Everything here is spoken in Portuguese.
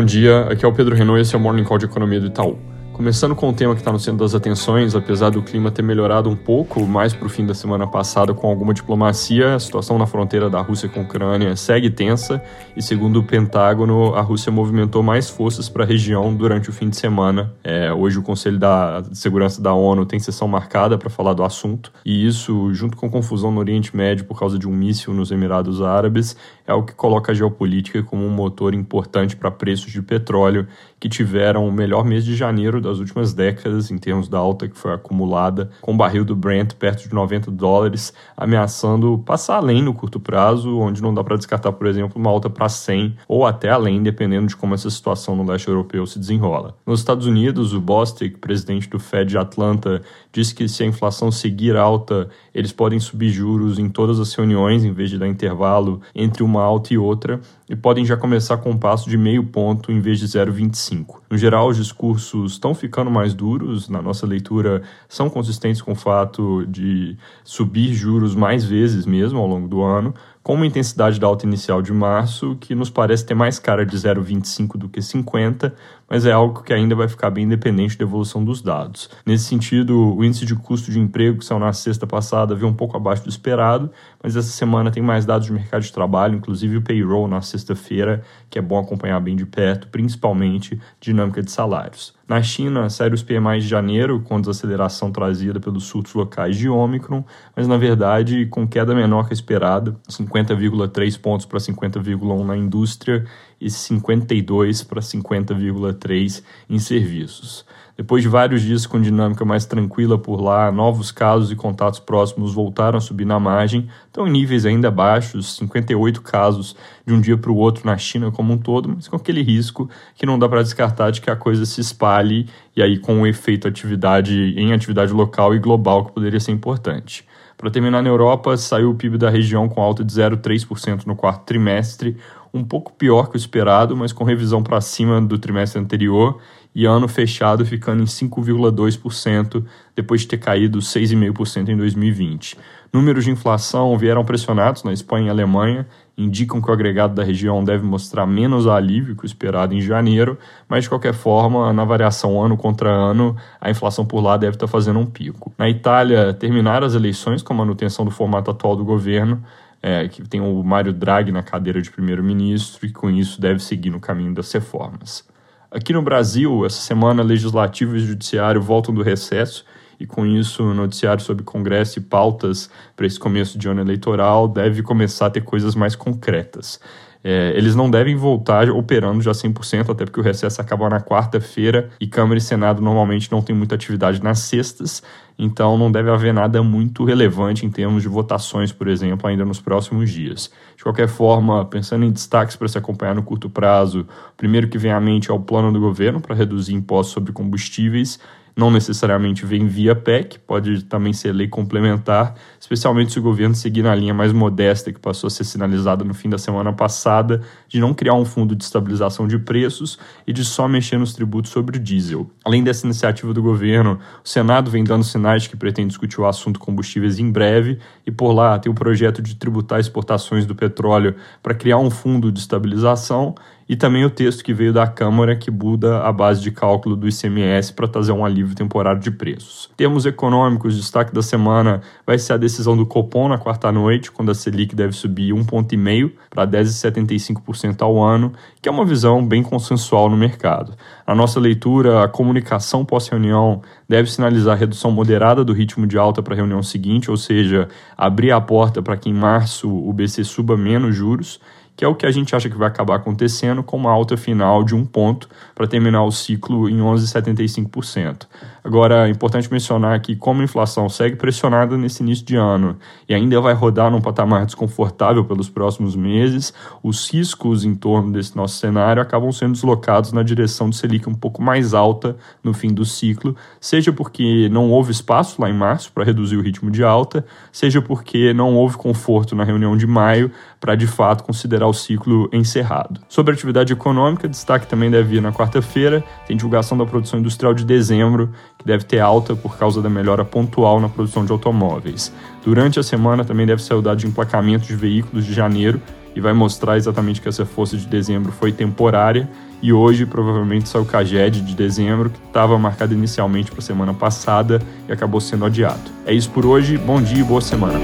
Bom dia, aqui é o Pedro Renault e esse é o Morning Call de Economia do Itaú. Começando com o tema que está no centro das atenções, apesar do clima ter melhorado um pouco mais para o fim da semana passada com alguma diplomacia, a situação na fronteira da Rússia com a Ucrânia segue tensa e, segundo o Pentágono, a Rússia movimentou mais forças para a região durante o fim de semana. É, hoje, o Conselho da Segurança da ONU tem sessão marcada para falar do assunto e isso, junto com confusão no Oriente Médio por causa de um míssil nos Emirados Árabes, é o que coloca a geopolítica como um motor importante para preços de petróleo que tiveram o melhor mês de janeiro das últimas décadas em termos da alta que foi acumulada, com o barril do Brent perto de 90 dólares, ameaçando passar além no curto prazo, onde não dá para descartar, por exemplo, uma alta para 100 ou até além, dependendo de como essa situação no leste europeu se desenrola. Nos Estados Unidos, o Bostic, presidente do Fed de Atlanta, disse que se a inflação seguir alta, eles podem subir juros em todas as reuniões, em vez de dar intervalo entre uma alta e outra, e podem já começar com um passo de meio ponto em vez de 0,25. No geral, os discursos estão ficando mais duros, na nossa leitura, são consistentes com o fato de subir juros mais vezes mesmo ao longo do ano, com uma intensidade da alta inicial de março que nos parece ter mais cara de 0,25 do que 50, mas é algo que ainda vai ficar bem dependente da evolução dos dados. Nesse sentido, o índice de custo de emprego que saiu na sexta passada veio um pouco abaixo do esperado, mas essa semana tem mais dados de mercado de trabalho, inclusive o payroll na sexta-feira, que é bom acompanhar bem de perto, principalmente dinâmica de salários. Na China, saíram os PMI de janeiro, com desaceleração trazida pelos surtos locais de Ômicron, mas na verdade com queda menor que a esperada, 50,3 pontos para 50,1 na indústria e 52 para 50,3 em serviços. Depois de vários dias com dinâmica mais tranquila por lá, novos casos e contatos próximos voltaram a subir na margem, estão em níveis ainda baixos, 58 casos de um dia para o outro na China como um todo, mas com aquele risco que não dá para descartar de que a coisa se espalhe e aí com um efeito atividade em atividade local e global que poderia ser importante. Para terminar na Europa, saiu o PIB da região com alta de 0,3% no quarto trimestre, um pouco pior que o esperado, mas com revisão para cima do trimestre anterior e ano fechado ficando em 5,2%, depois de ter caído 6,5% em 2020. Números de inflação vieram pressionados na Espanha e Alemanha, indicam que o agregado da região deve mostrar menos alívio que o esperado em janeiro, mas de qualquer forma, na variação ano contra ano, a inflação por lá deve estar fazendo um pico. Na Itália, terminaram as eleições com a manutenção do formato atual do governo, é, que tem o Mário Draghi na cadeira de primeiro-ministro e com isso deve seguir no caminho das reformas. Aqui no Brasil, essa semana, legislativo e judiciário voltam do recesso e com isso o noticiário sobre Congresso e pautas para esse começo de ano eleitoral deve começar a ter coisas mais concretas. É, eles não devem voltar operando já 100%, até porque o recesso acaba na quarta-feira e Câmara e Senado normalmente não tem muita atividade nas sextas, então não deve haver nada muito relevante em termos de votações, por exemplo, ainda nos próximos dias. De qualquer forma, pensando em destaques para se acompanhar no curto prazo, primeiro que vem à mente é o plano do governo para reduzir impostos sobre combustíveis não necessariamente vem via PEC, pode também ser lei complementar, especialmente se o governo seguir na linha mais modesta que passou a ser sinalizada no fim da semana passada, de não criar um fundo de estabilização de preços e de só mexer nos tributos sobre o diesel. Além dessa iniciativa do governo, o Senado vem dando sinais de que pretende discutir o assunto combustíveis em breve e por lá tem o projeto de tributar exportações do petróleo para criar um fundo de estabilização e também o texto que veio da Câmara que muda a base de cálculo do ICMS para trazer um alívio temporário de preços. Termos econômicos, destaque da semana vai ser a decisão do Copom na quarta noite, quando a Selic deve subir 1,5% para 10,75% ao ano, que é uma visão bem consensual no mercado. A nossa leitura, a comunicação pós-reunião deve sinalizar redução moderada do ritmo de alta para a reunião seguinte, ou seja, abrir a porta para que em março o BC suba menos juros que é o que a gente acha que vai acabar acontecendo com uma alta final de um ponto para terminar o ciclo em 11,75%. Agora, é importante mencionar que, como a inflação segue pressionada nesse início de ano e ainda vai rodar num patamar desconfortável pelos próximos meses, os riscos em torno desse nosso cenário acabam sendo deslocados na direção do Selic um pouco mais alta no fim do ciclo, seja porque não houve espaço lá em março para reduzir o ritmo de alta, seja porque não houve conforto na reunião de maio para de fato considerar o ciclo encerrado. Sobre a atividade econômica, destaque também deve vir na quarta-feira, tem divulgação da produção industrial de dezembro, que deve ter alta por causa da melhora pontual na produção de automóveis. Durante a semana também deve ser o dado de emplacamento de veículos de janeiro, e vai mostrar exatamente que essa força de dezembro foi temporária e hoje provavelmente sai o CAGED de dezembro, que estava marcado inicialmente para a semana passada e acabou sendo adiado. É isso por hoje, bom dia e boa semana.